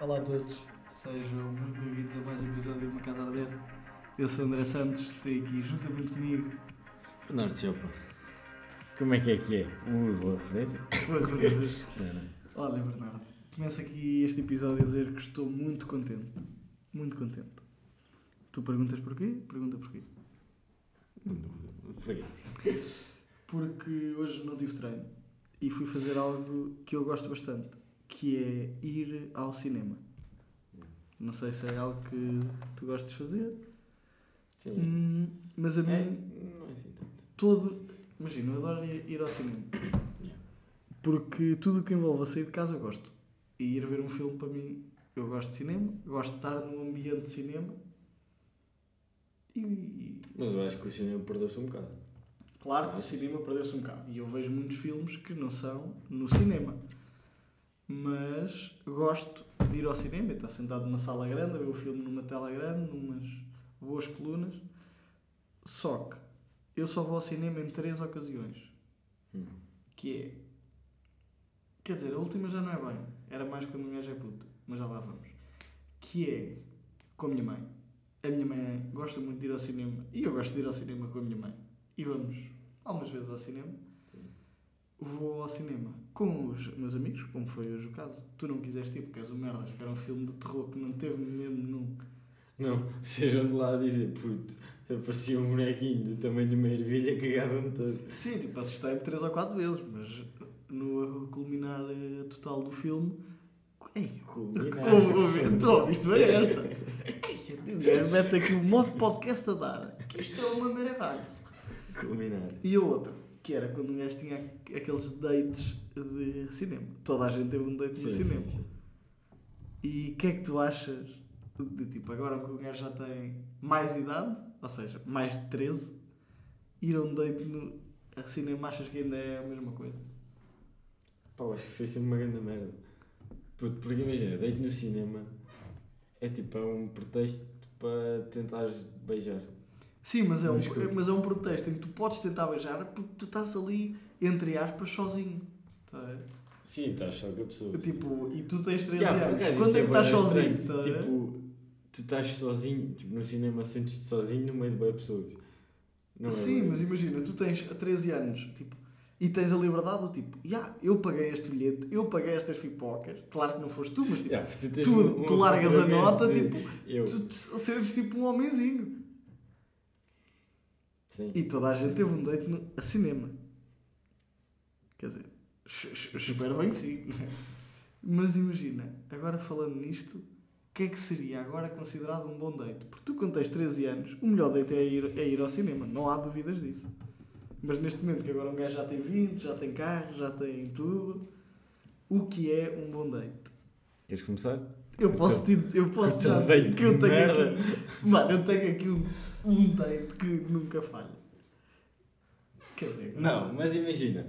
Olá a todos, sejam muito bem-vindos a mais um episódio de Uma Casa Arder. Eu sou o André Santos, tenho aqui juntamente comigo Bernardo Chopa. Como é que é que é? Uh, boa referência. Boa referência. Não, não. Olha, Bernardo, começo aqui este episódio a dizer que estou muito contente. Muito contente. Tu perguntas porquê? Pergunta porquê. Por quê? Porque hoje não tive treino e fui fazer algo que eu gosto bastante, que é ir ao cinema. Não sei se é algo que tu gostas de fazer, Sim. hum, mas a mim É, não é assim tanto. todo. Imagina, eu adoro ir ao cinema. Yeah. Porque tudo o que envolve a sair de casa eu gosto. E ir ver um filme para mim, eu gosto de cinema, gosto de estar num ambiente de cinema. E- Mas eu acho que o cinema perdeu-se um bocado. claro que o cinema perdeu-se um bocado. E eu vejo muitos filmes que não são no cinema. Mas gosto de ir ao cinema estar sentado numa sala grande, a ver o filme numa tela grande, numas boas colunas. Só que eu só vou ao cinema em três ocasiões. Hum. Que é. Quer dizer, a última já não é bem. Era mais quando um gajo é puto. Mas já lá vamos. Que é com a minha mãe. A minha mãe gosta muito de ir ao cinema. E eu gosto de ir ao cinema com a minha mãe. E vamos algumas vezes ao cinema. Vou ao cinema com os meus amigos, como foi hoje o caso. Tu não quiseste ir porque és o merdas, que era um filme de terror que não teve medo nenhum. Não, sejam de lá a dizer, puto, aparecia um bonequinho do tamanho de uma ervilha, cagava-me todo. Sim, tipo, assustei-me três ou quatro vezes, mas no culminar eh, total do filme. Ei, Culminar. Ouve, ouviste bem esta? Ei, mete aqui o modo podcast a dar. Que isto é uma maravilha. Culminar. E a outra, que era quando um gajo tinha aqueles dates de cinema. Toda a gente teve um date no Sim, cinema. sim, sim. E o que é que tu achas de tipo, agora que o gajo já tem mais idade, ou seja, mais de 13, ir a um date no a cinema achas que ainda é a mesma coisa? Pá, acho que foi sempre uma grande merda. Puto, porque imagina, deito no cinema é tipo é um pretexto para tentares beijar. Sim, mas é, um, Mas que- mas é um protesto em que tu podes tentar beijar porque tu estás ali, entre aspas, sozinho. Tá? Sim, estás só com a pessoa. Tipo, e tu tens 13 Yeah, anos. Quando isso é que estás sozinho? Tá? Tipo, tu estás sozinho, tipo, no cinema sentes-te sozinho no meio de boas pessoas. Não é Sim, bué? mas imagina, tu tens 13 anos tipo, e tens a liberdade do tipo, yeah, eu paguei este bilhete, eu paguei estas pipocas. Claro que não foste tu, mas tipo, Yeah, tu, tu, um- tu largas a nota, de- tipo, Eu. tu, tu seres tipo um homenzinho. Sim. E toda a gente teve um date no, a cinema. Quer dizer, es- es- espero bem que sim. Mas imagina, agora falando nisto, o que é que seria agora considerado um bom date? Porque tu, quando tens 13 anos, o melhor date é ir, é ir ao cinema, não há dúvidas disso. Mas neste momento, que agora um gajo já tem 20, já tem carro, já tem tudo, o que é um bom date? Queres começar? Eu posso te dizer, eu posso já date que eu tenho merda. aqui, mano, eu tenho aqui um, um date que nunca falha. Quer dizer, Não, mas imagina,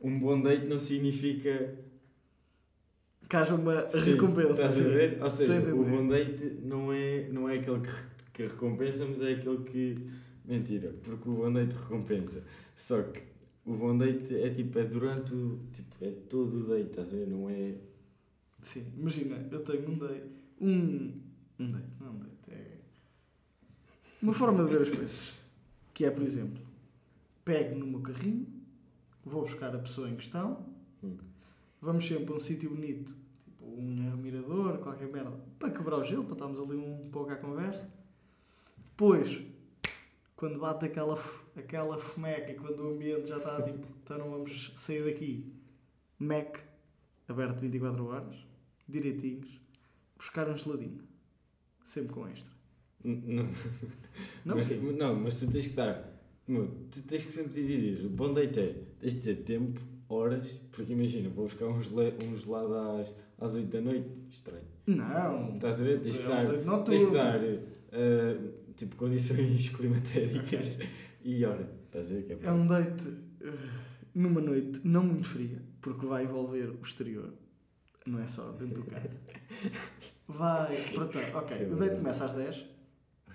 um bom date não significa. que haja uma Sim, recompensa. Estás a ver? Ou seja, o bom date não é, não é aquele que, que recompensa, mas é aquele que. Mentira, porque o bom date recompensa. Só que o bom date é tipo, é durante o. Tipo, é todo o date, estás a ver? Não é. Sim, imagina, eu tenho um date. Um. Um date, não é um date. É. Uma forma de ver as coisas. Que é, por exemplo, pego no meu carrinho, vou buscar a pessoa em questão, Hum. vamos sempre a um sítio bonito, tipo um mirador, qualquer merda, para quebrar o gelo, para estarmos ali um pouco à conversa. Depois, quando bate aquela, aquela fumeca e quando o ambiente já está tipo, então não vamos sair daqui, Mac, aberto 24 horas, direitinhos, buscar um geladinho, sempre com extra. Não. Não, mas, não, mas tu tens que dar. tu tens que sempre dividir. O bom date é. Tens de dizer tempo, horas. Porque imagina, vou buscar um, gele, um gelado às, às 8 da noite. Estranho. Não, Estás a ver? Tens que É dar. Tens que dar. eh, tipo, condições climatéricas e hora. Estás a ver? Que é, é um date eh, numa noite não muito fria, porque vai envolver o exterior, não é só dentro do carro. Vai, portanto, ok, o date começa às 10,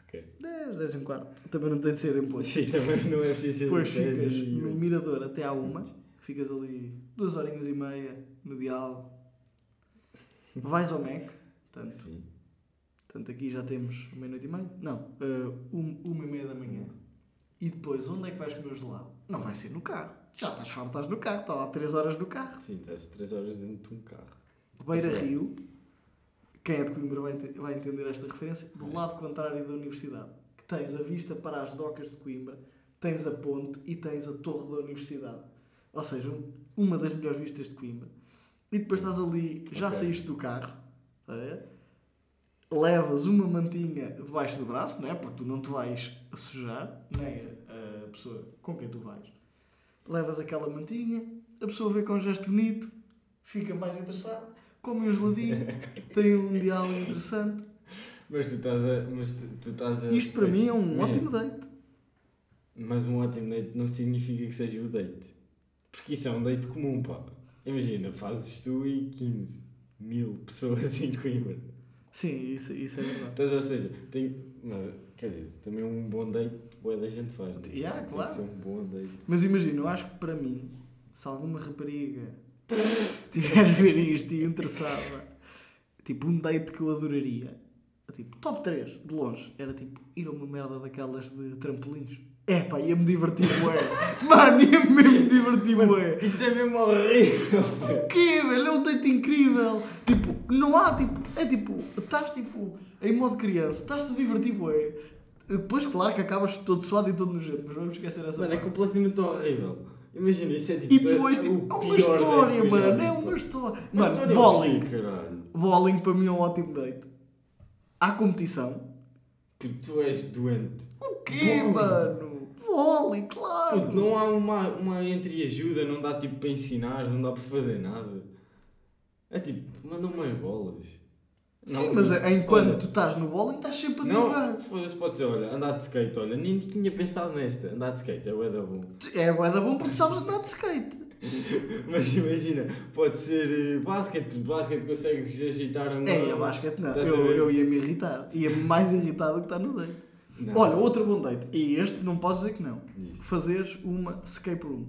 Ok. 10, 10 e um quarto, também não tem de ser em ponto. Sim, também não é preciso ser Depois 10 ficas e no mirador até à uma, ficas ali duas horinhas e meia no diálogo. Vais ao Mac, Portanto, Sim. portanto aqui já temos meia-noite e meia. Não, eh, um- uma e meia da manhã. E depois, onde é que vais comer o gelado? Não vai ser no carro. Já estás farto, estás no carro, está lá 3 horas no carro. Sim, estás 3 horas dentro de um carro. Beira Sim. Rio, quem é de Coimbra vai, vai entender esta referência, do lado contrário da universidade, que tens a vista para as docas de Coimbra, tens a ponte e tens a torre da universidade. Ou seja, um- uma das melhores vistas de Coimbra. E depois estás ali, já Ok. saíste do carro, ver? levas uma mantinha debaixo do braço, não é? Porque tu não te vais sujar, nem a, a pessoa com quem tu vais. Levas aquela mantinha, a pessoa vê com um gesto bonito, fica mais interessada, come um geladinho, tem um diálogo interessante. Mas tu estás a. Mas tu, tu estás a Isto para mim é um ótimo date. Mas um ótimo date não significa que seja o date. Porque isso é um date comum, pá. Imagina, fazes tu e 15 mil pessoas em Coimbra. Sim, isso, isso é verdade. Então, ou seja, tem. Mas, quer dizer, também um bom date, boa da gente faz, não é? Yeah, Tem claro. que ser um bom date. Mas imagina, eu acho que para mim, se alguma rapariga tiver a ver isto e interessada, tipo, um date que eu adoraria, tipo, top 3, de longe, era tipo, ir a uma merda daquelas de trampolins. É pá, ia-me divertir, bué. Mano, ia-me mesmo divertir, bué. Isso é mesmo horrível! O quê, velho? É um date incrível. Tipo, não há, tipo, é tipo, estás tipo, em modo criança, estás-te a divertir, bué. Depois, claro que acabas todo suado e todo nojento, mas vamos esquecer essa Mano, é completamente horrível. Imagina, isso é tipo. E depois, o tipo, é uma história, que mano. É uma história. Uma Mano, história bowling. caralho. Bowling para mim é um ótimo date. Há competição. Porque tu és doente. O quê, Bowling. mano? Bowling, claro. Puto, não há uma, uma entreajuda, não dá tipo para ensinar, não dá para fazer nada. É tipo, mandam umas bolas. Sim, mas enquanto olha, tu estás no bowling, estás sempre a Não, jogar. foda-se, pode ser, olha, andar de skate, olha, nem tinha pensado nesta. Andar de skate é bué da bom. É bué da bom porque sabes andar de skate. Mas imagina, pode ser eh, basquete, porque basquete consegues ajeitar a mão. É, a basquete não. Eu, eu ia me irritar. Ia mais irritado do que está no date. Não. Olha, outro bom date. E este não podes dizer que não. Diz. Fazeres uma escape room.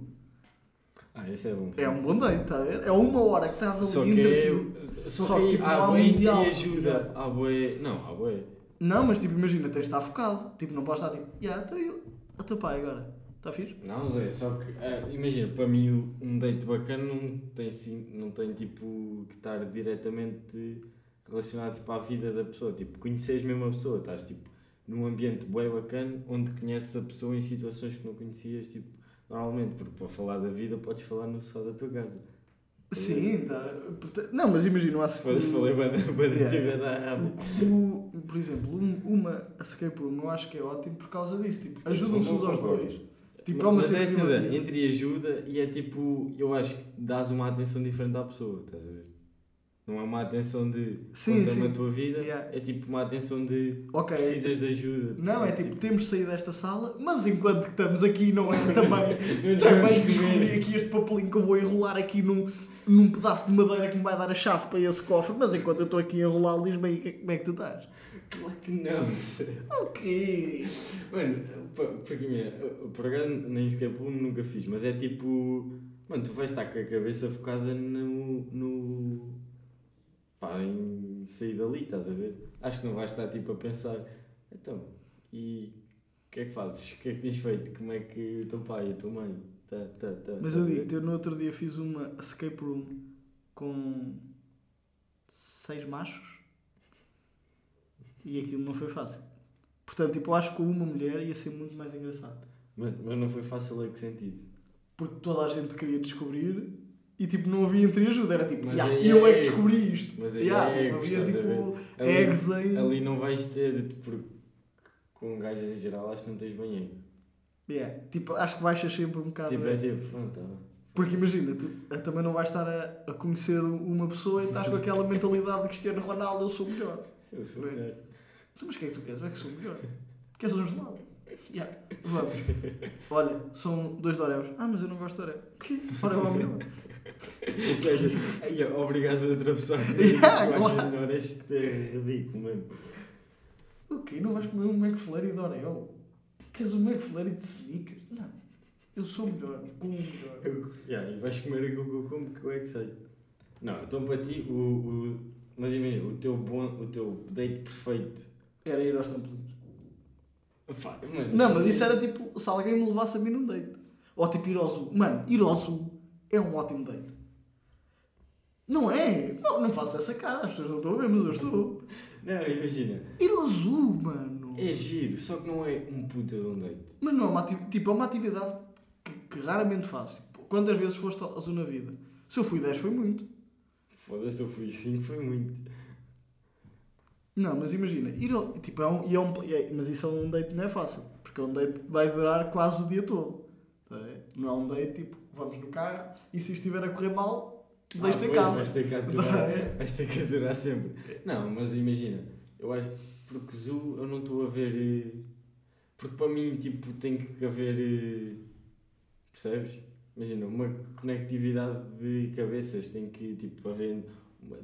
Ah, esse é bom. É um bom date, está a ver? É uma hora que estás ali Só que entretido. Só, Só que que, tipo, há mundial. entreajuda. Yeah. Há bué. Não, há bué. Não, mas tipo, imagina, tens de estar focado. Tipo, não podes estar tipo, yeah, então eu, o teu pai agora. Está fixe? Não, Zé, só que, ah, imagina, para mim um date bacana não tem, sim, não tem tipo que estar diretamente relacionado tipo, à vida da pessoa. Tipo, conheces mesmo a pessoa, estás tipo num ambiente bem bacana onde conheces a pessoa em situações que não conhecias, tipo, normalmente, porque para falar da vida podes falar no sofá da tua casa. Sim, tá. Não, mas imagina, acho que. Falei bem da da Yeah. o- o- Por exemplo, um- uma escape room eu acho que é ótimo por causa disso. Tipo, ajudam-se uns aos dois. Tipo, uma Mas é essa divertida. entre ajuda e é tipo, eu acho que dás uma atenção diferente à pessoa, estás a ver? Não é uma atenção de Sim, conta-me sim. a tua vida, Yeah. é tipo uma atenção de Ok. precisas de ajuda. Não, é tipo, temos de sair desta sala, mas enquanto que estamos aqui, não é? Também, também descobri aqui este papelinho que eu vou enrolar aqui num, num pedaço de madeira que me vai dar a chave para esse cofre, mas enquanto eu estou aqui a enrolar, diz-me aí como é que tu estás. Claro que não. Ok. Mano, porque minha, por acaso nem sequer por nunca fiz, mas é tipo, mano, tu vais estar com a cabeça focada no. no pá, em sair dali, estás a ver? Acho que não vais estar tipo a pensar, então, e o que é que fazes? O que é que tens feito? Como é que o teu pai e a tua mãe? Tá, tá, tá, Mas eu digo, eu no outro dia fiz uma escape room com seis machos e aquilo não foi fácil. Portanto, tipo, eu acho que com uma mulher ia ser muito mais engraçado. Mas, mas não foi fácil a que sentido? Porque toda a gente queria descobrir e tipo, não havia entreajuda. Era tipo, "Ya, aí eu é é que descobri isto. Mas aí é tipo, ego, havia tipo egos em. Ali não vais ter, porque com gajas em geral acho que não tens bem ego. Yeah, Tipo, acho que baixas sempre um bocado. Tipo, é tipo, pronto, tá bem. Porque imagina, tu eh, também não vais estar a, a conhecer uma pessoa e estás com aquela mentalidade de Cristiano Ronaldo, eu sou melhor. Eu sou Bem. melhor. Tu, Mas o que é que tu queres? Eu é que sou melhor. Queres um gelado? Yeah. Vamos. Olha, são dois Doreus. Ah, mas eu não gosto de Oreo. O quê? Oreo é o melhor. Obrigado a outra pessoa que Yeah, tu achas claro. melhor. Isto é ridículo, mano. O quê? Não vais comer um McFlurry de Oreo? Queres um McFlurry de Snickers? Não. Eu sou melhor. Com o melhor. Eu, yeah, e vais comer aquilo que eu como, que eu é que sei. Não, então para ti, o, o, Mas imagina, o teu, bom, o teu date perfeito. Era ir aos trampolins. Mano, Não, mas isso era tipo, se alguém me levasse a mim num date. Ou tipo ir ao zoo. Mano, ir ao zoo é um ótimo date. Não é? Não, não faço essa cara, as pessoas não estão a ver, mas eu estou. Não, imagina. Ir ao zoo, mano. É giro, só que não é um puta de um date. Mas não é uma atividade, tipo, é uma atividade que, que raramente faço. Tipo, quantas vezes foste ao zoo na vida? Se eu fui 10 foi muito. Foda-se, eu fui 5, foi muito. Não, mas imagina, ir ao, tipo, é um, é um, é- mas isso é um date não é fácil, porque é um date que vai durar quase o dia todo. tá? Não é um date tipo, vamos no carro e se estiver a correr mal, deixa-te Ah, casa. Vais ter que aturar, ver? vais ter que aturar sempre. Não, mas imagina, eu acho porque zoo eu não estou a ver. eh, Porque para mim, tipo, tem que haver. eh, Percebes? Imagina, uma conectividade de cabeças, tem que tipo, haver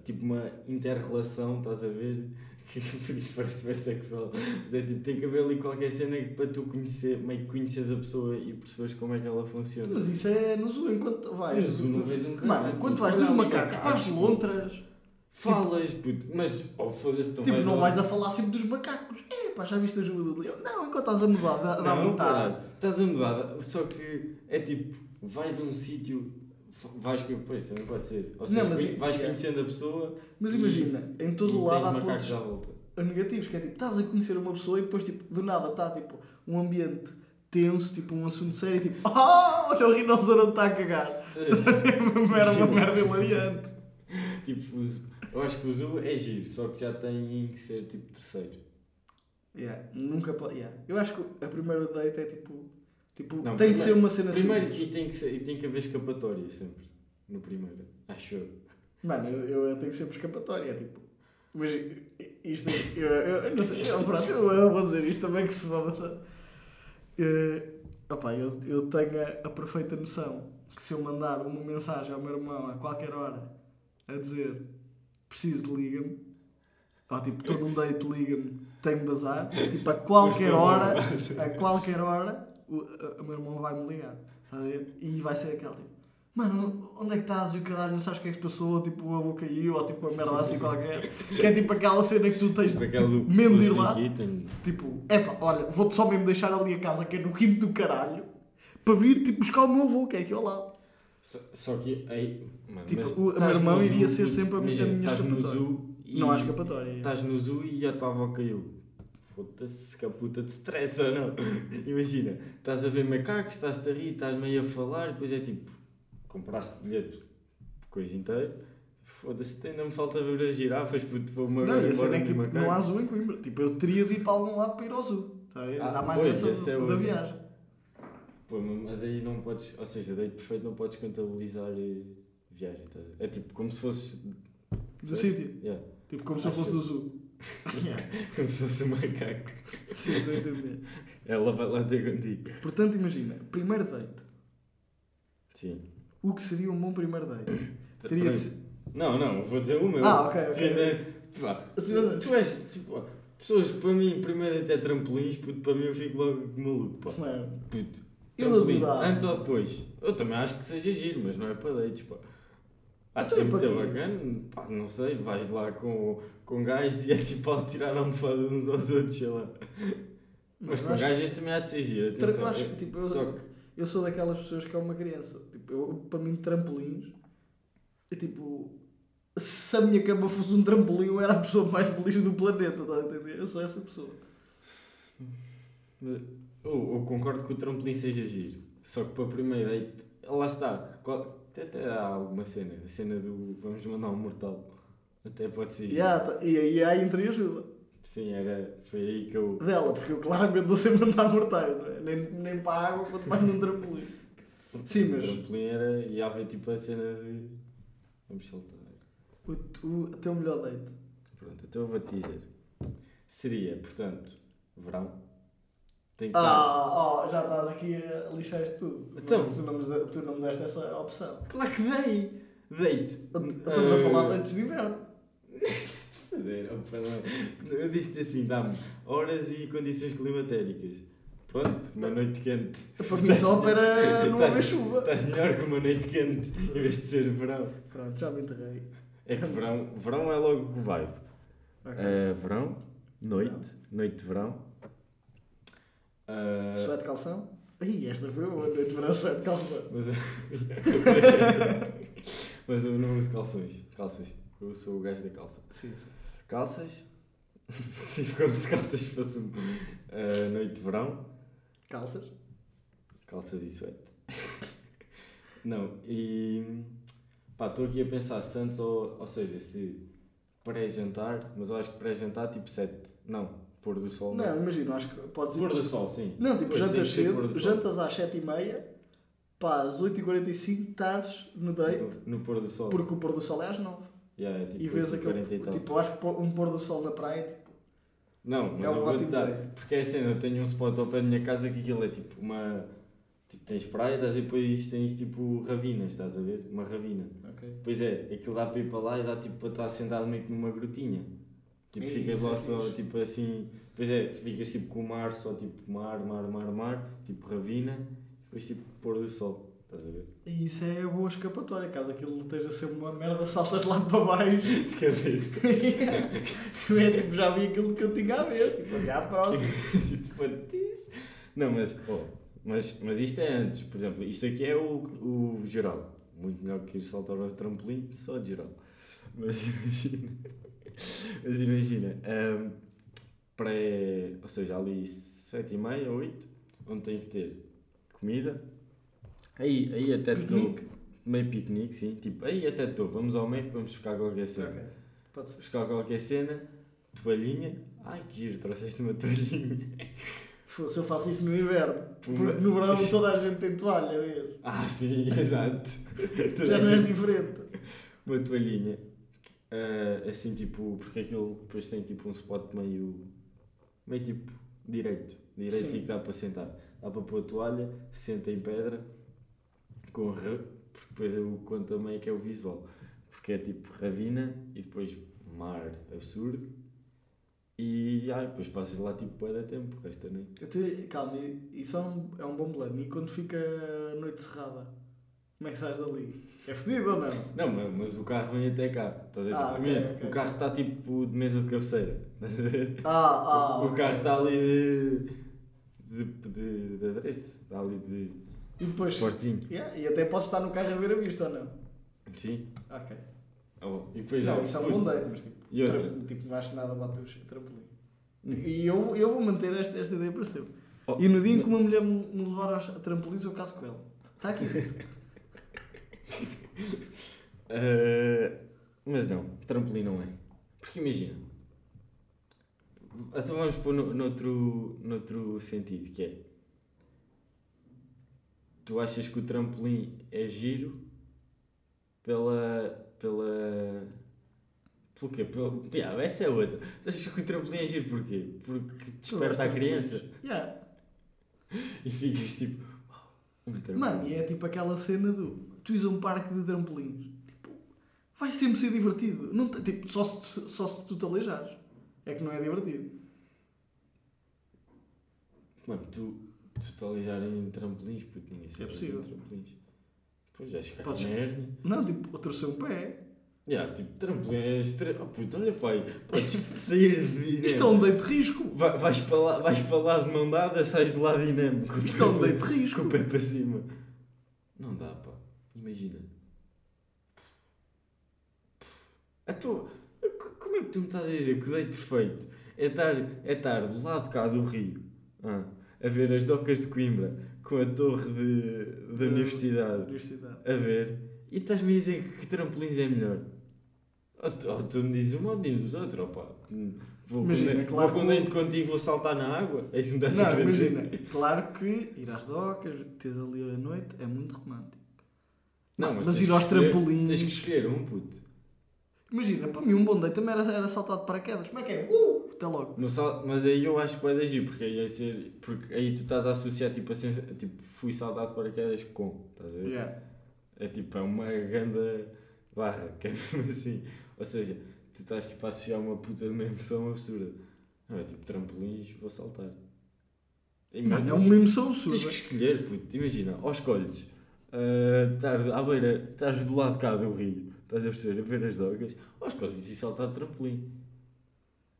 tipo, uma inter-relação, estás a ver? Isso parece bem sexual. Mas é tipo, tem que haver ali qualquer cena para tu conhecer, meio que conheces a pessoa e percebes como é que ela funciona. Mas isso é no zoo, enquanto vais. No zoo não vês um caralho. Mano, enquanto vais dos macacos para as lontras, Falas, puto, mas oh, foda-se, tu tipo, vais não vais a falar sempre dos macacos. É, pá, já viste a ajuda do leão? Não, enquanto estás a mudar, dá, dá vontade. estás a mudar, só que é tipo, vais a um sítio, vais depois também pode ser. Ou seja, Não, mas- conhe- vais é. conhecendo a pessoa Mas imagina, em todo o lado há pontos à volta. negativos, que é tipo, estás a conhecer uma pessoa e depois, tipo, do nada está, tipo, um ambiente tenso, tipo, um assunto sério, tipo, ah, olha o rinoceronte está a cagar. uma merda, uma merda hilariante. tipo, eu acho que o zoo é giro, só que já tem que ser tipo terceiro. Yeah, nunca pode, yeah. Eu acho que a primeira date é tipo, tipo Não, tem de ser uma cena Primeiro, simples. e tem, que ser, e tem que haver escapatória sempre, no primeiro, acho eu. Mano, eu, eu tenho que sempre escapatória, é tipo, mas isto, é- eu, eu, eu não sei, eu, pronto, eu, eu vou dizer isto também que se foda Uh, opa, eu, eu tenho a, a perfeita noção que se eu mandar uma mensagem ao meu irmão a qualquer hora a dizer preciso de liga-me, ou tipo estou num date, liga-me, tenho bazar, tipo a qualquer hora, a qualquer hora, o, a- o meu irmão vai-me ligar, está a ver? E vai ser aquele tipo, mano, onde é que estás? E o caralho, não sabes o que é que se passou? Tipo, o avô caiu, ou tipo uma merda assim qualquer, que é tipo aquela cena que tu tens Tipo aquele do mesmo de ir lá. aqui, tem... Tipo, epá, olha, vou-te só mesmo deixar ali a casa que é no quinto do caralho para vir tipo buscar o meu avô, que é aqui ao lado. Só, só que aí, mano, Tipo, o- o estás meu irmão iria ser sempre a minha- a minha escapatória. zoo e Não há escapatória. é. Estás no zoo e a tua avó caiu. Foda-se que a puta te estressa, não? Imagina, estás a ver macacos, estás-te a rir, estás meio a falar, depois é tipo, compraste bilhete, coisa inteira. Foda-se, ainda me falta ver as girafas, puto, vou-me Não, agora a embora é que tipo, não há zoo em Coimbra. Tipo, eu teria de ir para algum lado para ir ao zoo. Tá? Ah, Dá mais pois, essa é da viagem. Pô, mas aí não podes, ou seja, date perfeito não podes contabilizar eh, viagem, ver? É tipo como se fosses. Do sítio. Yeah. Tipo, como se eu Acho fosse que- do zoo. Yeah. Como se fosse um macaco. Sim, estou a entender. Ela vai lá ter contigo. Portanto, imagina, primeiro date. Sim. O que seria um bom primeiro date? Teria de ser... Não, não, vou dizer o meu. Ah, ok, Tu ainda. Tu, vá, tu, tu és. Tipo, pessoas, para mim, primeiro até trampolins, puto, para mim eu fico logo maluco, pá. Mano, Puto. Eu Trampolim, adorava. antes ou depois. Eu também acho que seja giro, mas não é para dates, pá. Há de ser é muito bacana, pá, não sei, vais lá com, com gajos e é tipo ao tirar a almofada uns aos outros, sei lá. Mas eu com acho- gajas também há de ser giro, atenção. acho que, tipo, eu- Só que, Eu sou daquelas pessoas que é uma criança. Tipo, eu, para mim, trampolins. É tipo. Se a minha cama fosse um trampolim, eu era a pessoa mais feliz do planeta, estás a entender? Eu sou essa pessoa. eu, eu concordo que o trampolim seja giro. Só que para a primeira date, lá está. Qual- até, até há alguma cena, a cena do vamos mandar um mortal. Até pode ser. Yeah, tá- e aí há entre ajuda Sim, era, foi aí que eu. dela, porque eu claramente não sei mandar mortais, não é? nem, nem para a água, quanto mais num trampolim. Sim, mas- O trampolim era. E havia tipo a cena de. Vamos saltar. O, o, o teu melhor date. Pronto, então eu vou-te dizer. Seria, portanto, verão. Tem que. Ah, oh, já estás aqui a lixar tudo. Então. Tu, não me, tu não me deste essa opção. Claro que dei! Date! Estamos a Eh, falar de dates de inverno. Eu disse assim, dá-me horas e condições climatéricas. Pronto, uma noite quente. Para mim, top era Estás- haver chuva. Estás melhor que uma noite quente em vez de ser verão. Pronto, já me enterrei. É que verão, verão é logo o vibe. Ok. Eh, verão, noite, noite de verão. Eh, Suéte de calção? Ih, esta foi boa, noite de verão, suéte de calção. mas, mas eu não uso calções. Calças. Eu sou o gajo da calça. Sim, sim. Calças. Como se calças fosse um, eh, noite de verão. Calças? Calças e suéte. Não, e. Pá, estou aqui a pensar se antes ou, ou seja, se pré-jantar, mas eu acho que pré-jantar tipo 7. Não, pôr do sol. Não, imagina, acho que podes ir. Pôr do sol, sim. Não, tipo, jantas cedo, jantas às 7h30, pá, às 8h45 estás no date, No, no pôr do sol. porque o pôr do sol é às 9 Yeah, é, tipo, E vês 40 aquele. e tal. Tipo, acho que um pôr do sol na praia, tipo. Não, mas É um eu vou dar. Porque é assim, eu tenho um spot ao pé da minha casa que aquilo é tipo uma. Tipo, tens praias e depois tens tipo ravinas, estás a ver? Uma ravina. Ok. Pois é, aquilo dá para ir para lá e dá tipo para estar sentado meio que numa grutinha. Tipo, ficas isso lá só, tipo assim. Pois é, ficas tipo com o mar, só tipo mar, mar, mar, mar, tipo ravina, depois tipo pôr do sol, estás a ver? E isso é boa escapatória, caso aquilo esteja a ser uma merda, saltas lá para baixo. De cabeça. É tipo, já vi aquilo que eu tinha a ver, tipo, até à próxima. tipo, patice. Não, mas, oh, mas, mas isto é antes, por exemplo, isto aqui é o, o geral. Muito melhor que ir saltar ao trampolim, só de geral. Mas imagina. Mas imagina. hum, pré. Ou seja, ali 7 e meia, 8, onde tem que ter comida. Aí, aí até estou. Meio piquenique, sim. Tipo, aí até estou. Vamos ao Mac, vamos buscar qualquer cena. Ok, pode ser. Buscar qualquer cena, toalhinha. Ai que giro, trouxeste uma toalhinha. Fosse, eu faço isso no inverno. Porque no verão toda a gente tem toalha, vês? Ah, sim, exato. Já não és diferente. Uma toalhinha. Ah, assim, tipo, porque aquilo depois tem tipo um spot meio. meio tipo direito. Direito Sim. e que dá para sentar. Dá para pôr a toalha, senta em pedra, com ra- porque depois eu conto também que é o visual. Porque é tipo ravina e depois mar absurdo. E ai, depois passas lá tipo bué de tempo, o resto da noite. Calma, isso é um, é um bom plano. E quando fica a noite cerrada, como é que sais dali? É fedido ou não? Não, mas, mas o carro vem até cá. Estás a ver? Ah, Tipo, ok, imagina, ok. O carro está tipo de mesa de cabeceira. Estás a ver? Ah, ah. o ok. carro está ali de. de, de, de adereço. Está ali de, E de depois. sportzinho. Yeah, e até podes estar no carro a ver a vista ou não? Sim. Ok. Oh, e depois não, ó, isso é um bom date, mas tipo, E outra? tra- tipo não acho nada bate o trampolim. Hum. E eu, eu vou manter esta, esta ideia para sempre. Oh, E no dia em que uma mulher me me levar aos trampolins, eu caso com ela. Está aqui. Ah, mas não, trampolim não é. Porque imagina. Então vamos pôr no, noutro, noutro sentido, que é. Tu achas que o trampolim é giro pela. pela. pelo quê? Pelo, yeah, essa é outra. Tu achas que o trampolim é giro porquê? Porque desperta a criança Yeah. e ficas tipo. "Uau, Um. Mano, e é tipo aquela cena do. Tu a um parque de trampolins. Tipo, vai sempre ser divertido. Não, tipo, só, se, só se tu te aleijares. É que não é divertido. Mano, tu, tu te em trampolins, puto, ninguém se É possível. em trampolins. Pois, vais ficar Podes- hernia. Não, tipo, torcer um pé. Yeah, tipo, trampolim é extre... Oh puto, olha pai, podes sair de Isto é um date de risco. Vai, vais, para lá, vais para lá de mão dada, sais de lado dinâmico. Isto é um date risco. Com o pé para cima. Dá. Imagina. Então, c- como é que tu me estás a dizer que o date perfeito é estar, é estar do lado de cá do Rio ah, a ver as docas de Coimbra com a torre de, da Da- universidade Universidade. a ver e estás-me a dizer que trampolins é melhor? Ou tu, ou tu me dizes uma ou dizes outra, opá. Vou, Imagina, claro vou que- ando contigo vou saltar na água? É isso que me a Não, imagina. Claro que ir às docas, teres ali a noite, é muito romântico. Não, mas tens ir aos escolher- trampolins- Tens que escolher um puto. Imagina, para mim um bom date também era, era saltar de paraquedas. Como é que é? Uh! Até logo. No sal- Mas aí eu acho que vai agir, porque aí, ia ser, porque aí tu estás a associar tipo, a sensa- tipo fui saltado de paraquedas com, estás a ver? Yeah. É tipo, é uma grande barra, que é mesmo assim. Ou seja, tu estás tipo a associar uma puta de uma emoção absurda. Não, é tipo trampolins, vou saltar. Mano, é uma emoção Tens que absurda. escolher, puto, imagina, ou escolhes ah, estar à beira, estás do lado de cá do rio, Estás a perceber? A ver as dogas. Ou escolhes e saltar de trampolim.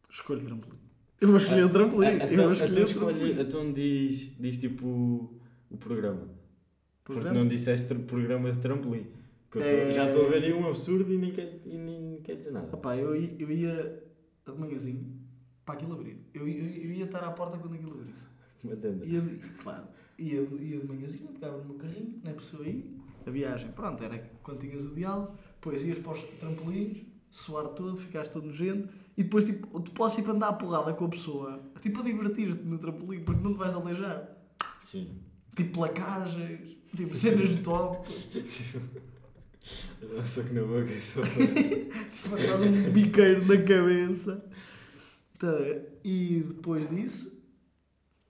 Escolho trampolim. Eu vou escolher o trampolim. Ah, eu vou Então, escolher então, o escolhe, trampolim. então diz, diz tipo o, programa. Porque não disseste programa de trampolim. Que É- já estou a ver aí um absurdo e nem quer, e nem quer dizer nada. Opá, eu, eu ia de manhãzinho para aquilo abrir. Eu, eu, eu ia estar à porta quando aquilo abrisse. Ia, claro, ia, ia de manhãzinho, pegava no meu carrinho, na pessoa aí, a viagem, pronto, era quando tinhas o diálogo, depois ias para os trampolins, suar todo, ficaste todo nojento, e depois tipo, tu podes tipo, andar a porrada com a pessoa, tipo a divertir-te no trampolim, porque não te vais aleijar. Sim. Tipo placagens, tipo cenas de top, Não só que na boca estou tipo andar um biqueiro na cabeça. Tá, e depois disso,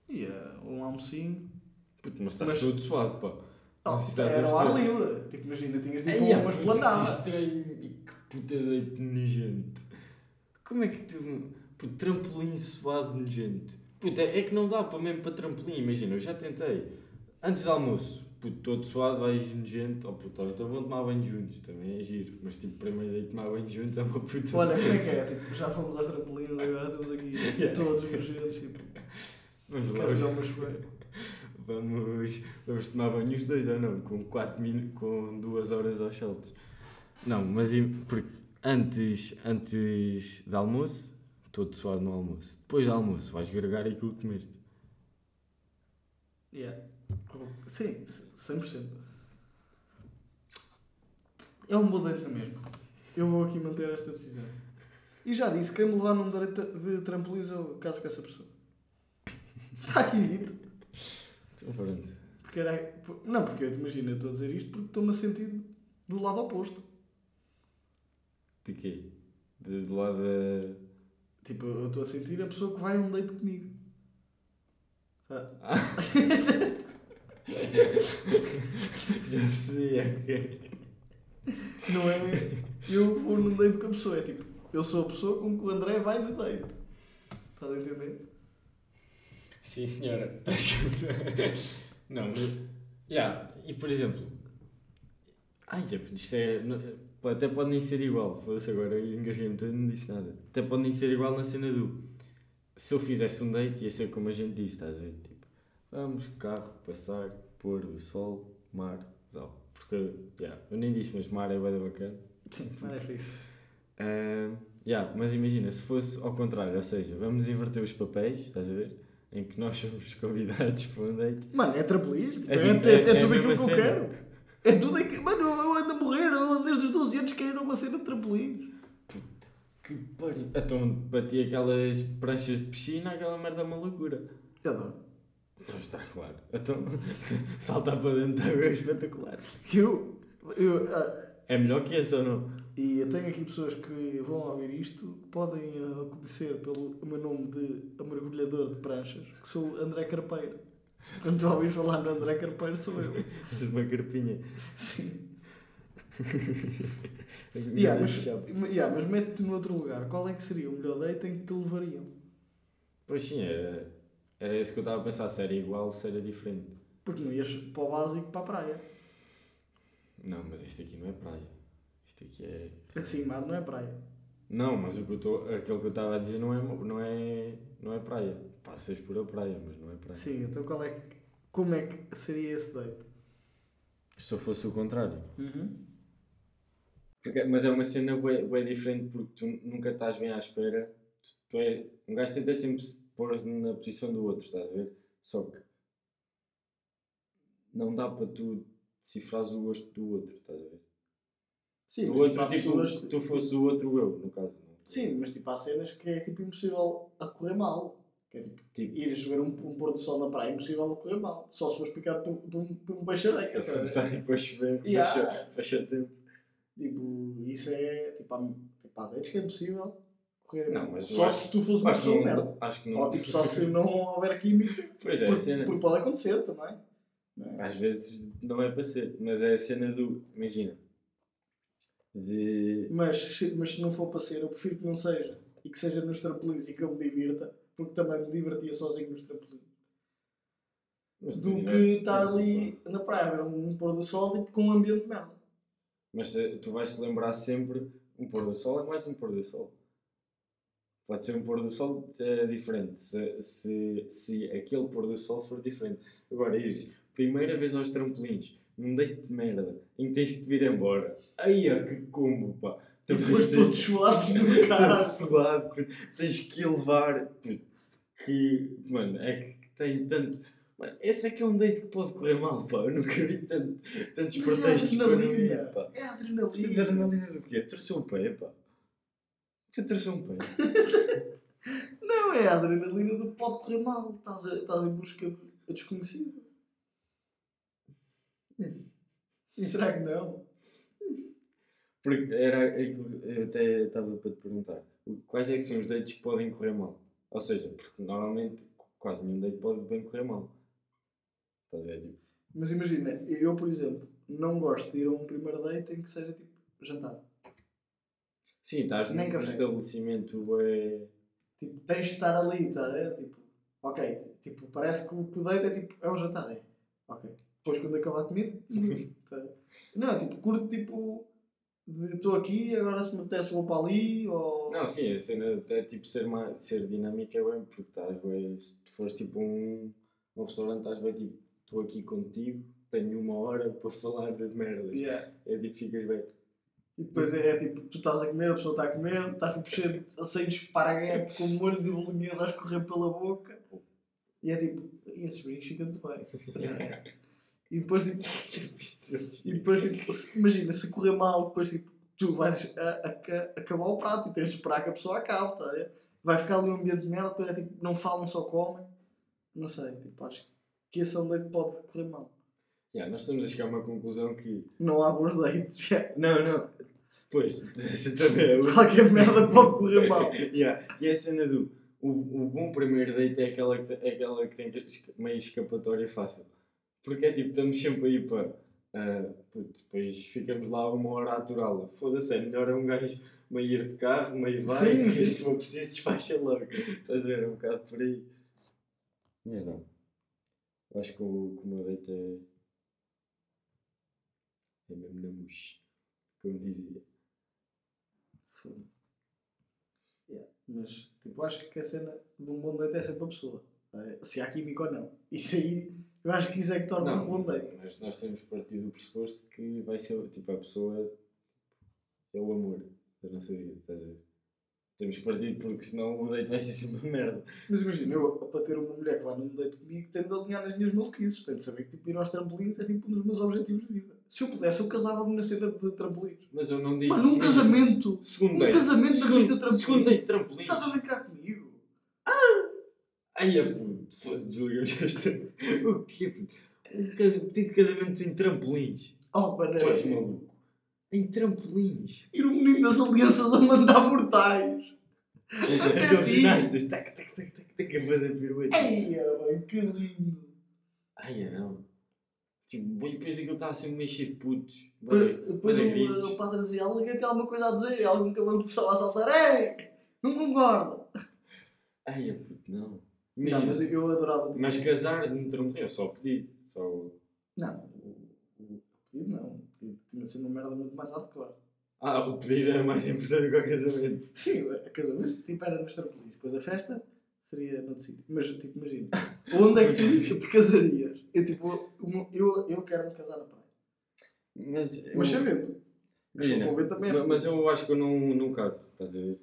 ia um almocinho. Puto, mas estás Mas- todo suado, pá. Não se estás a era ao ar perceber. livre. Tipo, imagina, tinhas Ai, tipo ah, uma puto, esplanada. Que estranho e que puta deito nojento. Como é que tu. Puto, trampolim suado nojento. Puta, é que não dá para mesmo para trampolim, imagina, eu já tentei. Antes do almoço, puto, todo suado, vais nojento. Oh puto, olha, então vão tomar banho juntos, também é giro. Mas tipo, primeiro de tomar banho juntos é uma puta. Olha, como é que é? Tipo, já fomos aos trampolins, agora estamos aqui Yeah. todos nojentos. Tipo, lá, queres dar uma chuveira? Vamos, vamos tomar banho os dois ou não? Com 4 minutos, com 2 horas aos saltos. Não, mas porque antes, antes do almoço, todo suado no almoço. Depois do almoço, vais gregar aquilo que comeste. Yeah. Sim, 100%. É um na mesma. Eu vou aqui manter esta decisão. E já disse, quem me levar num date de trampolins eu caso com essa pessoa. Está aqui dito. Então pronto. Porque era... Não, porque eu imagino, eu estou a dizer isto porque estou-me a sentir do lado oposto. De quê? De, do lado da. Tipo, eu estou a sentir a pessoa que vai a um date comigo. Ah, Já percebi, é ok. Não é eu vou num date com a pessoa, é tipo, eu sou a pessoa com que o André vai no date. Estás a entender? Sim, senhora. não, mas. Yeah. E por exemplo. Ai, é, isto é. Até pode nem ser igual. Foda-se agora, eu engasguei-me todo e não disse nada. Até pode nem ser igual na cena do. Se eu fizesse um date, ia ser como a gente disse, estás a ver? Tipo, vamos, carro, passar, pôr do sol, mar, zal. Porque, yeah, eu nem disse, mas mar é bem bacana. Sim, mas é fixe. Ah, yeah, mas imagina, se fosse ao contrário, ou seja, vamos inverter os papéis, estás a ver? Em que nós somos convidados para um date. Mano, é trampolins, tipo, É é, tipo- é, é- é tudo aquilo que eu quero. É tudo aquilo. Mano, eu ando a morrer, eu desde os 12 anos quero uma cena de trampolins. Que pariu. Então, para ti aquelas pranchas de piscina, aquela merda é uma loucura. Eu adoro. Pois está claro. Então, saltar para dentro da água é espetacular. Eu, eu, ah, É melhor que esse ou não? e eu tenho aqui pessoas que vão ouvir isto, que podem ah, conhecer pelo meu nome de mergulhador de pranchas, que sou André Carpeiro. Quando tu ouvires falar no André Carpeiro, sou eu. És uma carpinha. Sim. É Yeah, mas, yeah, mas mete-te no outro lugar. Qual é que seria o melhor date em que te levariam? Pois sim, era, era isso que eu estava a pensar. Se era igual, se era diferente. Porque não ias para o básico para a praia. Não, mas isto aqui não é praia. Isto aqui é. Assim, mar não é praia. Não, mas o que eu tô, aquilo que eu estava a dizer não é, não é, não é praia. Passas por a praia, mas não é praia. Sim, então qual é que, como é que seria esse date? Se eu fosse o contrário. Uhum. Porque- mas é uma cena bem, bem diferente porque tu nunca estás bem à espera. Tu, tu é, um gajo tenta sempre se pôr na posição do outro, estás a ver? Só que não dá para tu decifrares o gosto do outro, estás a ver? Sim, do outro, há tipo, pessoas- tu fosses o outro eu, no caso. não? Sim, mas tipo, há cenas que é tipo impossível a correr mal. Que é tipo, Tipo, ires ver um, um pôr do sol na praia é impossível a correr mal. Só se fores picado por, por, um- por um baixadeiro. se eu começar tipo, a chover, Yeah. fecha, tempo. Tipo, isso é. Tipo, há, tipo, há dates que é impossível correr Não, mas Só acho- se tu fores uma pessoa não, merda. acho que não. Ou tipo, só se não houver química. Pois é, a Porque, cena. porque pode acontecer também. É? Às vezes não é para ser, mas é a cena do. Imagina. De. Mas, se- mas se não for para ser, eu prefiro que não seja. E que seja nos trampolins e que eu me divirta, porque também me divertia sozinho nos trampolins. Mas Do que estar ali na praia ver um pôr do sol tipo, com um ambiente de merda. Mas eh, tu vais te lembrar sempre um pôr do sol é mais um pôr do sol. Pode ser um pôr do sol é diferente, se, se, se aquele pôr do sol for diferente. Agora, ires primeira vez aos trampolins, num date de merda, em que tens que te vir embora. Ai, ó, que combo, pá! Tu depois vais ter- todos suados no todo carro. suado, puto. tens que levar. puto, Que, mano, é que tem tanto. Mano, esse é que é um date que pode correr mal, pá. Eu nunca vi tanto, tantos Mas é pretextos para não adrenalina. ir, pá. É Isto é adrenalina. adrenalina do quê? Torceu o pé, pá. Foi torceu um pé. Não, é a adrenalina do pode correr mal. Estás, a- estás em busca de a desconhecido. E será que não? Porque era eu até estava para te perguntar. Quais é que são os dates que podem correr mal? Ou seja, porque normalmente quase nenhum date pode bem correr mal. Estás a ver? Tipo, Mas imagina, eu, por exemplo, não gosto de ir a um primeiro date em que seja tipo jantar. sim, estás num Nem café. estabelecimento é. Tipo, tens de estar ali, tá? É, tipo, ok. Tipo, parece que o, date é tipo, é o jantar, é. Ok. Depois quando acabar a comida, tá? Não, tipo, curto tipo. Estou aqui, agora se me apetece vou para ali, ou. Não, sim, a cena é tipo ser, mais, ser dinâmica é bem, porque estás bem, se tu fores tipo um, um restaurante, estás bem tipo, estou aqui contigo, tenho uma hora para falar de merdas. Yeah. É tipo, ficas bem. E depois é, é tipo, tu estás a comer, a pessoa está a comer, estás tipo cheio de aceitos de esparguete com molho de bolonhesa a escorrer pela boca. E é tipo, e esses brincos ficam muito bem. E depois tipo, e depois tipo, se- imagina, se correr mal, depois tipo, tu vais a, a- a- acabar o prato e tens de esperar que a pessoa acabe, tá? a ver? Vai ficar ali um ambiente de merda, depois é tipo, não falam, só comem. Não sei, tipo, acho que esse é um date que pode correr mal. Yeah, nós estamos a chegar a uma conclusão que. Não há bons dates, já. Não, não. Pois, essa também é outra. Qualquer merda pode correr mal. Yeah. E a cena do. O, o bom primeiro date é aquela que, te- é aquela que tem que- esca- meio escapatória fácil. Porque é tipo, estamos sempre aí para. ah, puto, depois ficamos lá uma hora a aturá-la. Foda-se, é melhor é um gajo meio ir de carro, meio vai, Sim, e se for preciso despacha logo. Estás a ver? É um bocado por aí. Mas não. Eu acho que o, que o meu date é. É mesmo na mousse. Como dizia. Yeah, Mas tipo, acho que a cena de um bom date é sempre a pessoa. Eh, Se há química ou não. Isso aí, eu acho que isso é que torna um bom date. mas nós temos partido do pressuposto que vai ser, tipo, a pessoa é o amor da nossa vida, estás a ver? Temos partido porque senão o date vai ser sempre uma merda. Mas imagina, eu para ter uma mulher que vai num date comigo, tenho de alinhar nas minhas maluquices. Tenho de saber que tipo, ir aos trampolins é tipo um dos meus objetivos de vida. Se eu pudesse, eu casava-me na cena de trampolins. Mas eu não digo. Mas- casamento! Segundo Um date. casamento segundo, pista de trampolim. Segundo date, trampolins. Estás a brincar comigo? Ai, a puto, fosse desligamos esta. O quê, puto? Um casa- pedido de casamento em trampolins. Oh, mano, Tu és maluco. Em trampolins. ir o menino das alianças a mandar mortais. Aqueles ginastas. Tac, tac, tac, tac, tac, a fazer piruetas. Eia, mãe, que lindo! Ai, é não. Tipo, e depois aquilo está assim meio cheio de putos. Depois, o, o padre dizia, alguém tem alguma coisa a dizer, e alguém acabou de começar a saltar, ei, não concordo. Ai, é puto, não. Não, Imagina, mas eu adorava. tipo, mas casar no trampolim é só pedido. Só... Não, o, o pedido não. O pedido tinha de ser uma merda muito mais hardcore. Ah, o pedido é mais importante que o casamento. Sim, o casamento tipo, era nos trampolins. Depois a festa seria noutro sítio. Mas, tipo, imagina, onde é que tu te casarias? Eu, tipo, eu, eu, quero me casar na praia. Mas, eu- Mas sabendo. Imagina, também é mas, mas fodido. eu acho que eu não, não caso, estás a ver?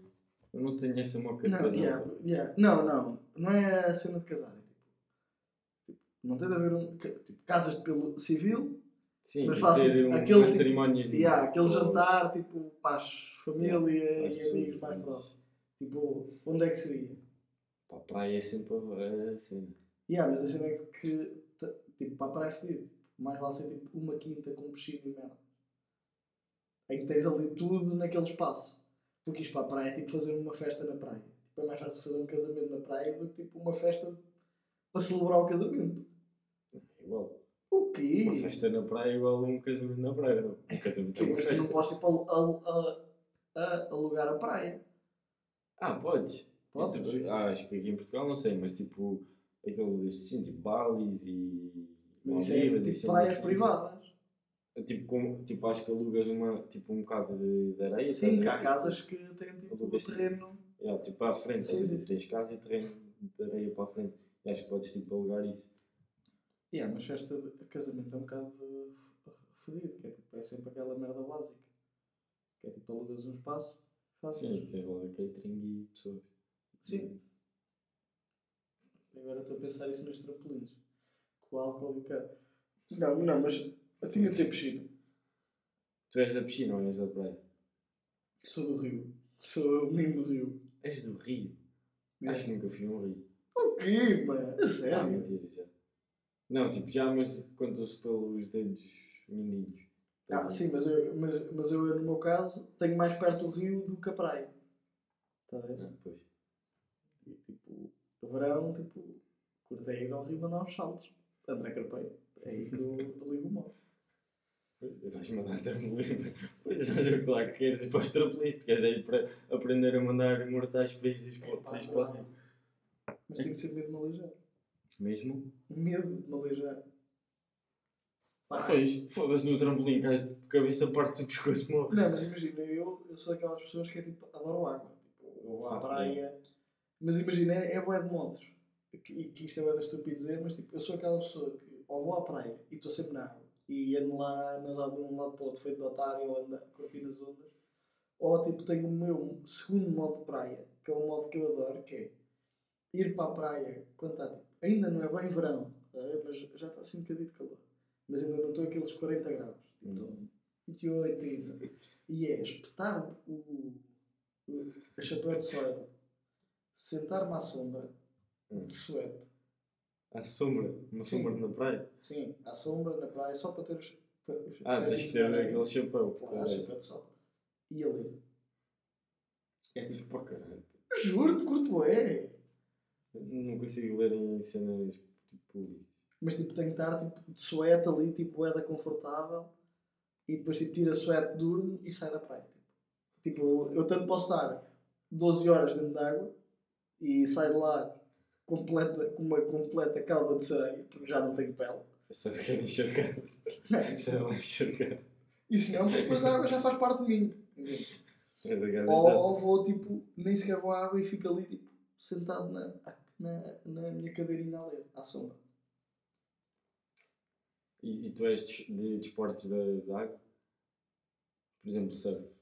Eu não tenho essa moca de Não, casar. yeah, yeah. não, não. Não é a cena de casar. É, tipo, não tem de haver um. Tipo, casas pelo civil, Sim, Mas tipo, ter um, aquele uma tipo- cerimónia. yeah, aquele jantar tipo para as família Yeah, e amigos mais próximos. Tipo, onde é que seria? Para a praia é sempre a a cena. Yeah, mas a cena é que tipo, para a praia é fedido. Mais vale ser tipo uma quinta com piscina e merda. Em que tens ali tudo naquele espaço. Porque isto para a praia é tipo fazer uma festa na praia. Tipo, é mais fácil fazer um casamento na praia do que tipo uma festa para celebrar o casamento. É igual. O quê? Uma festa na praia é igual a um casamento na praia. Não. Um casamento é uma mas tu não festa. podes tipo, al- al- a, a alugar a praia. Ah, podes. Podes? Tipo, ah, acho que aqui em Portugal não sei, mas tipo, aqueles assim, tipo Balis e Mas é Maldivas e tipo cenas praias assim. privadas. Tipo, com, tipo, acho que alugas uma, tipo, um bocado de, de areia. Sim, a há casas que têm tipo tipo, terreno. Yeah, tipo, frente, Sim, estás a ver? sim, tipo, tens casa e terreno de areia para a frente. E acho que podes tipo alugar isso. Yeah, mas festa de casamento é um bocado fodido, que é, tipo, é sempre aquela merda básica. Que é tipo alugas um espaço, fazes. Sim, tens lá catering e pessoas. Sim. Agora estou a pensar isso nos trampolins. Com o álcool e o cara. Não, não, mas eu tinha de ter piscina. Tu és da piscina ou és da praia? Sou do Rio. Sou o menino do Rio. És do Rio. Yeah. Acho que nunca fui a um Rio. O quê, mano? Ah, sério? mentira, já. Não, tipo, já, mas contou-se pelos dedos mindinhos. Ah, sim, mas eu, mas, mas eu, no meu caso, tenho mais perto do rio do que a praia. Está a ver? Ah, pois. E, tipo, no verão, tipo, curtei ir ao rio mandar uns saltos. André Carpeio. É aí que eu ligo o mal. Vais mandar trampolim. Pois, olha, claro que queres ir para os trampolins. Tu queres é ir para aprender a mandar mortais países para o Rio. Mas tenho que ser medo de me aleijar. Mesmo? Medo de me aleijar. Pá, Pois, foda-se no trampolim, cais de cabeça, parte do pescoço morre. Não, mas imagina, eu, eu sou daquelas pessoas que é tipo, adoro água. Tipo, eu vou à Ah, praia. Mas imagina, é, é bué de modos. E que isto é bué da estúpido dizer, mas tipo, eu sou aquela pessoa que ou vou à praia e estou sempre na água e ando lá nadar de um lado para o outro, feito de otário, ou ando a curtir as ondas. Ou tipo, tenho o meu segundo modo de praia, que é um modo que eu adoro, que é ir para a praia quando está tipo, ainda não é bem verão, tá mas já está assim um bocadinho de calor. Mas ainda não estou aqueles 40 graus. Estou 28, 30. E é espetar o, o, a chapéu de suede, sentar-me à sombra Hum. de suede, À sombra, uma Sim. sombra na praia. sim, à sombra, na praia, só para ter os. para os Ah, tens pezinhos que ter areia. aquele chapéu. Claro, chapéu de sol. E a ler. É tipo, Pá, caralho. juro-te, curto é. Não consigo ler em cenas tipo públicas. Mas tipo, tenho que estar tipo, de suete ali, tipo, é da confortável. E depois tipo, tira a suete, durmo e sai da praia. Tipo, eu tanto posso estar 12 horas dentro de água e saio de lá completa, com uma completa cauda de sereia, porque já não tenho pele. Eu só quero enxergar. Isso é lá enxergar. E se não, depois a água já faz parte de mim. cara Ou, ou vou tipo, nem sequer vou à água e fico ali tipo, sentado na, na, na minha cadeirinha a ler, à sombra. E, e tu és de, de desportos da, da água? Por exemplo, surf.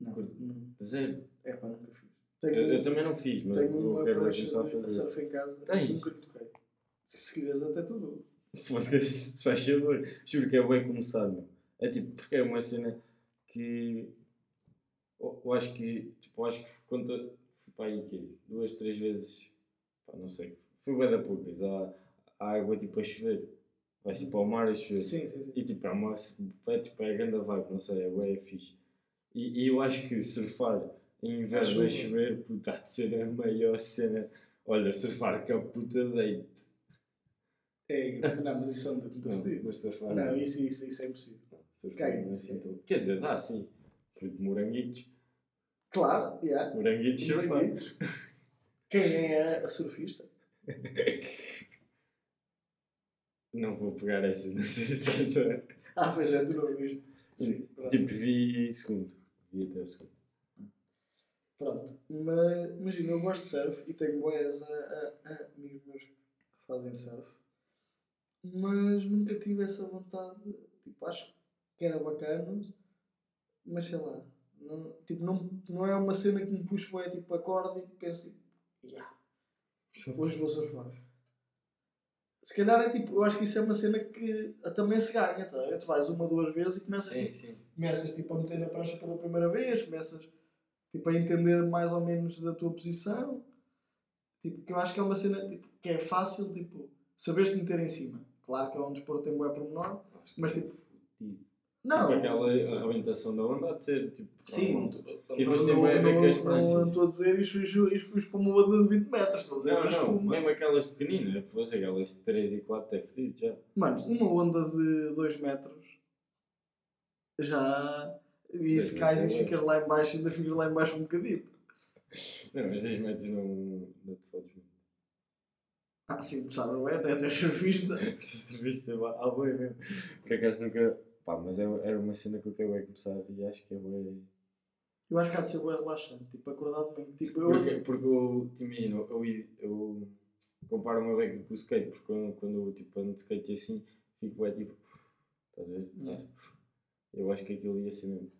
Não, não. Zero. É pá, nunca fiz. Eu, Tenho, eu também não fiz, mas tenho eu quero começar a fazer. surf em casa, Tens? nunca lhe toquei. Se, se quiseres até tudo. Foda-se, se faz favor. Juro que é bem começar, meu. É tipo, porque é uma cena que. Eu, eu acho que. Tipo, eu acho que quando eu fui para aí, quê? Duas, três vezes. Pá, não sei. Fui bem da poucas. Há, há água tipo a chover. Vai tipo ao mar a chover. Sim, sim, sim. E tipo, é uma. É, tipo, é a grande vibe, não sei, é bem fixe. E, e eu acho que surfar em a chuva. chover, puta, há de ser a maior cena. Olha, surfar com a puta deite. É, não, mas isso é muito Não, mas surfar. Não, isso, isso, isso é impossível. surfar Caga, não é assim tão- Quer dizer, dá sim. Foi de moranguitos. Claro, yeah. Moranguitos surfar. Moranguitos. Quem é a surfista? Não vou pegar essa, não sei se estás a. Ah, pois é, tu não viste. Sim, pronto. Tipo, vi segundo. Vi até o segundo. Pronto, mas imagina, eu gosto de surf e tenho boias a, a, a amigos meus que fazem surf, mas nunca tive essa vontade. Tipo, acho que era bacana, mas sei lá, não, tipo, não, não é uma cena que me puxa, é tipo, acordo e penso, tipo, yeah, hoje vou surfar. Se calhar é tipo, eu acho que isso é uma cena que também se ganha, tá? Tu vais uma, duas vezes e começas Sim, tipo, sim. começas tipo, a meter na prancha pela primeira vez, começas tipo, a entender mais ou menos da tua posição. Tipo, que eu acho que é uma cena tipo, que é fácil, tipo, saberes te meter em cima. Claro que é um desporto tem bué pormenor. Mas, é tipo. Não, Tipo, aquela arrebentação da onda há de ser tipo. sim, tu- E depois tem bué a ver com as pranchas. não estou a dizer isto, isto, isto, isto para uma onda de 20 metros, estou a dizer Não, uma não, espuma. mesmo aquelas pequeninas, fosse aquelas de 3 e 4 é fedido já. Mano, uma onda de 2 metros já. E se metros e ficas lá em baixo, ainda ficas lá em baixo um bocadinho. Não, mas 10 metros não, não te fodes muito. Ah, sim, sabe, não é? Até surfista. Se serviste a boia mesmo. Por acaso nunca. Pá, mas é, era uma cena que eu quero é começar e acho que é bué- Eu acho que há de ser bem relaxante, tipo, acordar de manhã. Tipo, eu, Porque, porque eu, te imagino, eu, eu, comparo uma beca com o skate, porque quando, quando eu tipo, ando de skate assim, fico é tipo, estás a ver? Eu acho que aquilo ia ser mesmo.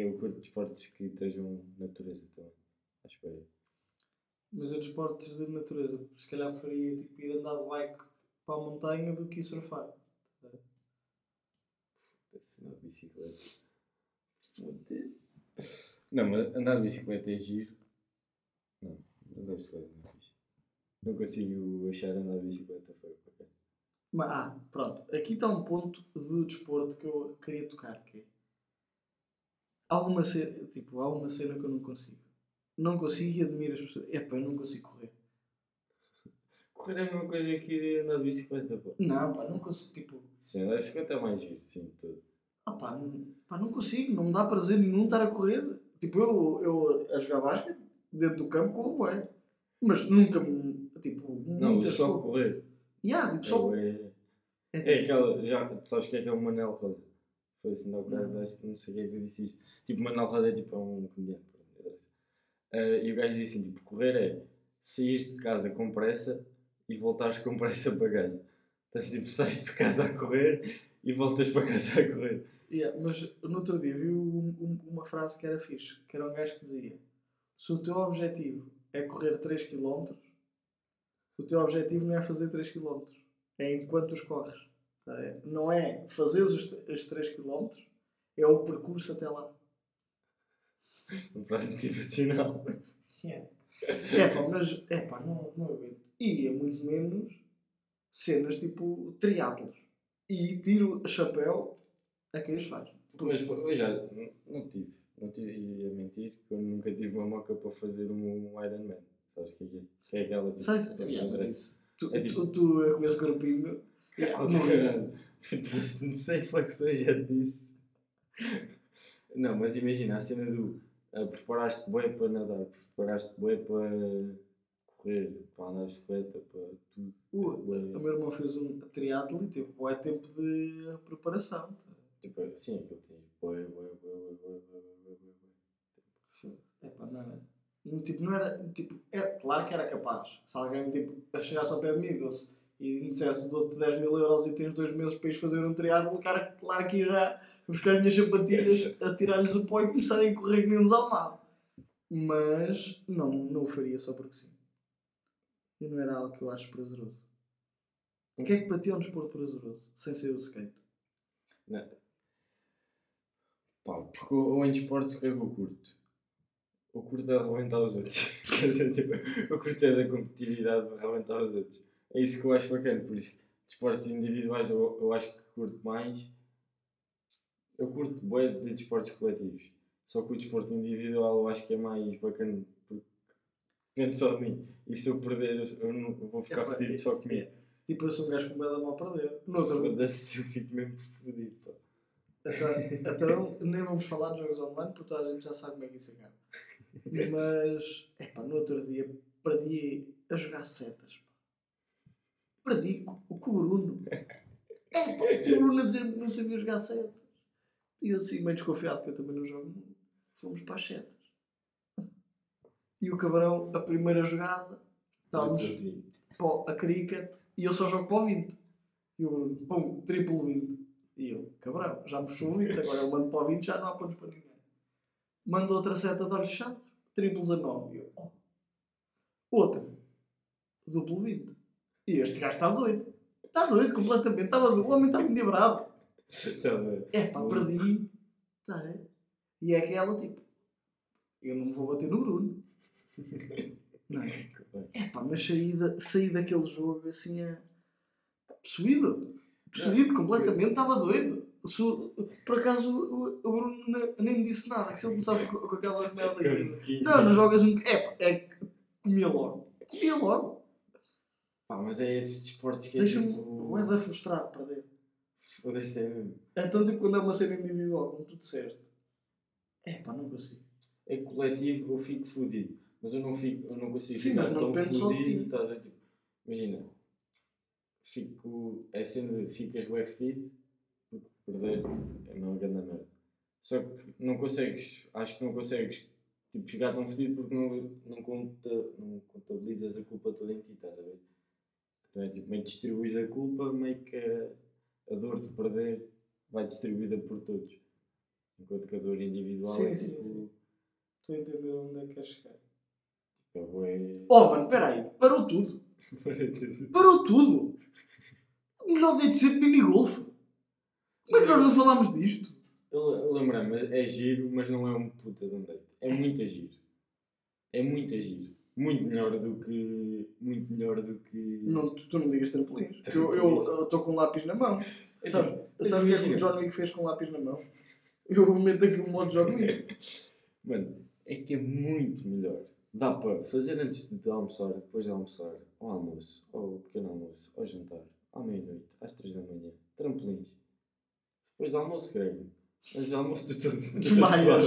Eu curto de esportes que estejam natureza também. Acho que é. Mas eu desportos de natureza, se calhar faria tipo, ir andar de bike para a montanha do que ir surfar. Foda-se, andar de bicicleta. Não, mas andar de bicicleta é giro. Não, andar de bicicleta não é fixe. Não consigo achar andar de bicicleta foi. Mas, ah, pronto. Aqui está um ponto do desporto que eu queria tocar, que é... Há uma cena, tipo, há uma cena que eu não consigo. Não consigo e admiro as pessoas. Epá, eu não consigo correr. Correr é a mesma coisa que ir andar de bicicleta, pô. Não, pá, não consigo, tipo... Sim, andar de bicicleta é mais giro, sim, tudo. Ah pá, não, pá, não consigo, não me dá prazer nenhum estar a correr. Tipo, eu, eu a jogar basquete, dentro do campo, corro bem. Mas nunca me, tipo, Não, só correr. Yeah, tipo, só... É, é, É, é aquela, já, sabes que é que é o Manel Rosa? Foi assim, não, Não. não. não sei o que é que eu disse isto. Tipo, Manel Rosa é tipo é um comediante. Ah, e o gajo disse assim, tipo, correr é sair de casa com pressa e voltares com pressa para casa. Então, tipo, sais de casa a correr e voltas para casa a correr. Yeah, mas no outro dia vi um- um- uma frase que era fixe, que era um gajo que dizia se o teu objetivo é correr 3 km, o teu objetivo não é fazer 3 km, é enquanto os corres. A ver? Não é fazer os, os 3 km, é o percurso até lá. Um frase motivacional. É pá, mas é pá, não, não aguento. E é muito menos cenas tipo triatlos. E tiro chapéu a quem os faz. Mas eu já não, tive. Não tive, ia mentir, que eu nunca tive uma moca para fazer um Ironman. Sabes o que é que é? Que é aquela tipo. Sei, sei, yeah, mas isso. Tu, É tipo- tu, tu é com esse corpinho não sem flexões já disse. Não, mas imagina a cena do uh, preparaste-te bem para nadar, preparaste-te bem para correr, para andar de bicicleta, para tudo. Uh, o meu irmão fez um triatlo e teve é tempo de preparação. Tipo, sim, aquilo tem boi, boi, boi, boi, boi, boi, É pá, não era. Tipo, não era, tipo, é, claro que era capaz. Se alguém tipo, chegasse ao pé de mim e e me dissesse dou-te 10 mil euros e tens dois meses para ires fazer um triatlo, o cara, claro que ia já buscar as minhas sapatilhas, atirar-lhes o pó e começarem a correr que nem um desalmado. Mas não, não o faria só porque sim. E não era algo que eu acho prazeroso. O que é que para ti é um desporto prazeroso? Sem ser o skate? Não. Pá, porque eu em desportos o que é que eu curto? Eu curto é de arrebentar os outros. Dizer, tipo, curto é da competitividade de arrebentar os outros. É isso que eu acho bacana, por isso, desportos individuais eu, eu acho que curto mais. Eu curto bué de desportos coletivos. Só que o desporto individual eu acho que é mais bacana porque depende só de mim. E se eu perder, eu, não, eu vou ficar Epá, fedido só comigo. Tipo, eu sou um gajo com medo de mal perder. No outro, Foda-se, eu fico mesmo fodido. pá. Então, então, nem vamos falar de jogos online porque toda a gente já sabe como é que isso acaba. Mas, epá, no outro dia perdi a jogar setas. Pá. Perdi com, com o Bruno. Epá, e o Bruno a dizer que não sabia jogar setas. E eu assim, meio desconfiado que eu também não jogo muito. Fomos para as setas. E o cabrão, a primeira jogada, estávamos para a cricket e eu só jogo para o 20. E o Bruno, pum, triplo 20. E eu, cabrão, já me puxou o 20, agora eu mando para o 20 já não há pontos para ninguém. Mando outra seta de olhos chato, triplo 19. E eu, oh. Outra, duplo 20. E este gajo está doido. Está doido completamente, estava doido. O homem estava bem. É pá, perdi. Tá, é? E é aquela tipo, eu não me vou bater no Bruno. Não é? É pá, mas saí, da, saí daquele jogo assim a. possuído. Possuído completamente, estava doido. Se por acaso o, o Bruno ne- nem me disse nada, que se ele começasse com, com aquela merda aqui. Então, não jogas um. É pá, é que comia logo. Comia logo. Pá, mas é esses desportos que é Deixa-me. tipo... Da frustrado perder. Foda-se, é mesmo. Então, tipo, quando é uma cena individual, como tu disseste. É pá, não consigo. É coletivo, eu fico fodido. Mas eu não, fico, eu não consigo Sim, ficar não tão fodido. Estás a tipo, imagina, fico, é cena de ficas bué fedido, porque perder é uma grande merda. Só que não consegues, acho que não consegues tipo, ficar tão fedido porque não, não, conta, não contabilizas a culpa toda em ti, estás a ver? Então é tipo, meio que distribuis a culpa, meio que a, a dor de perder vai distribuída por todos. Enquanto que a dor individual Sim, é sim, tipo. sim. Estou a entender onde é que queres chegar. tipo é bué- Oh, mano, peraí. Parou tudo. Parou tudo. Melhor date ser de minigolf. Como é que nós não falámos disto? Lembrei-me, é giro, mas não é um puta de um date. É muito giro. É muito giro. Muito melhor do que. Muito melhor do que. Não, tu, tu não digas trampolins. porque Eu estou com um lápis na mão. É Sabe, tipo, sabe o que é que o. John Wick fez com um lápis na mão? Eu meto aqui um modo John Wick. Mano, é que é muito melhor. Dá para fazer antes de almoçar, depois de almoçar, ao almoço, ao pequeno almoço, ao jantar, à meia-noite, às três da manhã, trampolins. Depois do almoço, grego. Do almoço, tu estou Desmaias.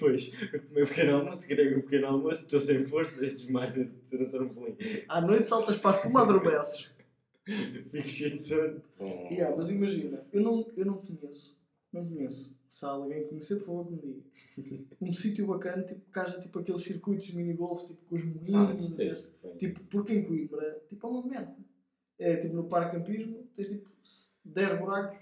Pois, eu tomei o pequeno almoço, grego o pequeno almoço, estou sem forças, desmaio no trampolim. À noite saltas para a espuma, adormeces. Fico cheio de sono. Yeah, mas imagina, eu não, eu não conheço, não conheço. Se há alguém conhecer, por favor, que me diga. Um sítio bacana, tipo, que haja tipo, aqueles circuitos de minigolf, tipo, com os Ah, moinhos. de bem. tipo, porque em Coimbra, tipo, é uma merda. É tipo no parque campismo, tens tipo 10 buracos,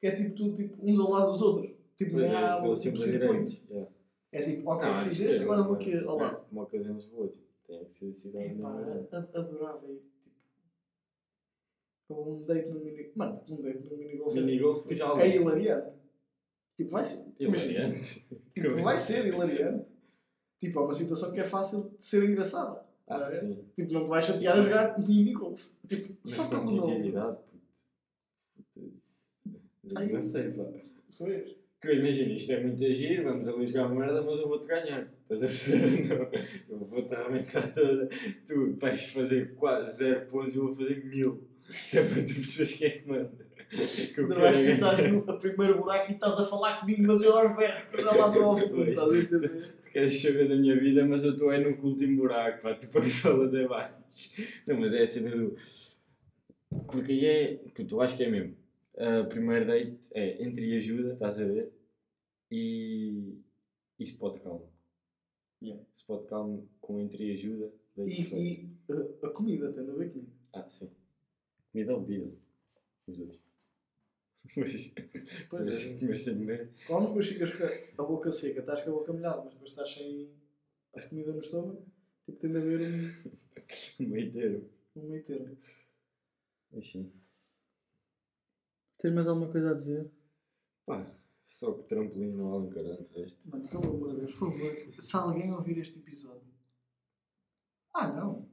que é tipo tudo tipo, uns ao lado dos outros. Tipo, Pois nem é, aquele um tipo símbolo circuito. Yeah. É tipo, ok, Ah, fiz este, é, agora vou é, aqui ao é, lado. Como a ocasião de Lisboa, tipo, tem que ser cidade mesmo. adorava ir, tipo, um date no mini... Mano, um date no minigolf é- Minigolf, tipo, já é hilariante. Tipo, vai ser. Hilariante. Tipo, vai ser hilariante. Tipo, é uma situação que é fácil de ser engraçada. Ah, É. sim. Tipo, não te vais chatear a jogar minigolf. Tipo, Mas só pelo nome. Ai. Não sei, pá. Sabes? Que imagina, isto é muito agir, vamos ali jogar merda, mas eu vou-te ganhar. Estás a perceber? Não. Eu vou-te arrebentar toda. Tu vais fazer quase zero pontos e eu vou fazer mil. É para tu perceberes quem é que manda. Que eu quero vais que estás no primeiro buraco e estás a falar comigo, mas eu aos berros, eu já lá estou ao fundo. Pois. Estás a entender? Tu queres saber da minha vida, mas eu estou aí no último buraco, pá, tu para me falas é baixo. Não, mas é a cena do. Porque aí é. Tu acho que é mesmo. A primeira date é entre e ajuda, estás a ver? E. E spot calmo. Yeah. Spot calmo com entre e ajuda. E, e uh, a comida, tem a ver comigo. Ah, sim. Comida ou bebida? Os dois. Pois Mas é. comer sem beber. Comes, depois ficas com a boca seca, estás com a boca molhada, mas depois estás sem a comida no estômago. Tipo, tem de haver um, Meio termo. um meio termo. Mas sim. Tens mais alguma coisa a dizer? Pá, só que trampolim não um de resto. Mano, pelo amor de Deus, por favor, se alguém ouvir este episódio. Ah, não.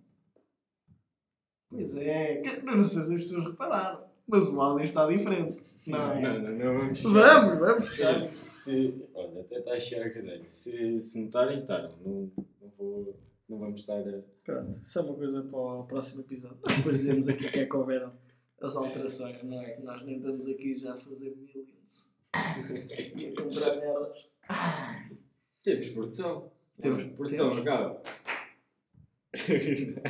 Pois é, que- não sei se as pessoas repararam, mas o áudio está diferente. Não, é? Não, não, não vamos Vamos, vamos fechar. Se, olha, até está a chegar a cadeira. Se, se notarem, estaram. Não, não, vou, não vamos estar a. Pronto, isso é uma coisa para o próximo episódio. Nós Depois dizemos aqui que é que houveram as alterações, não é? Que nós nem estamos aqui já a fazer millions e a comprar merdas. Temos produção. Temos- produção, temos. acaba.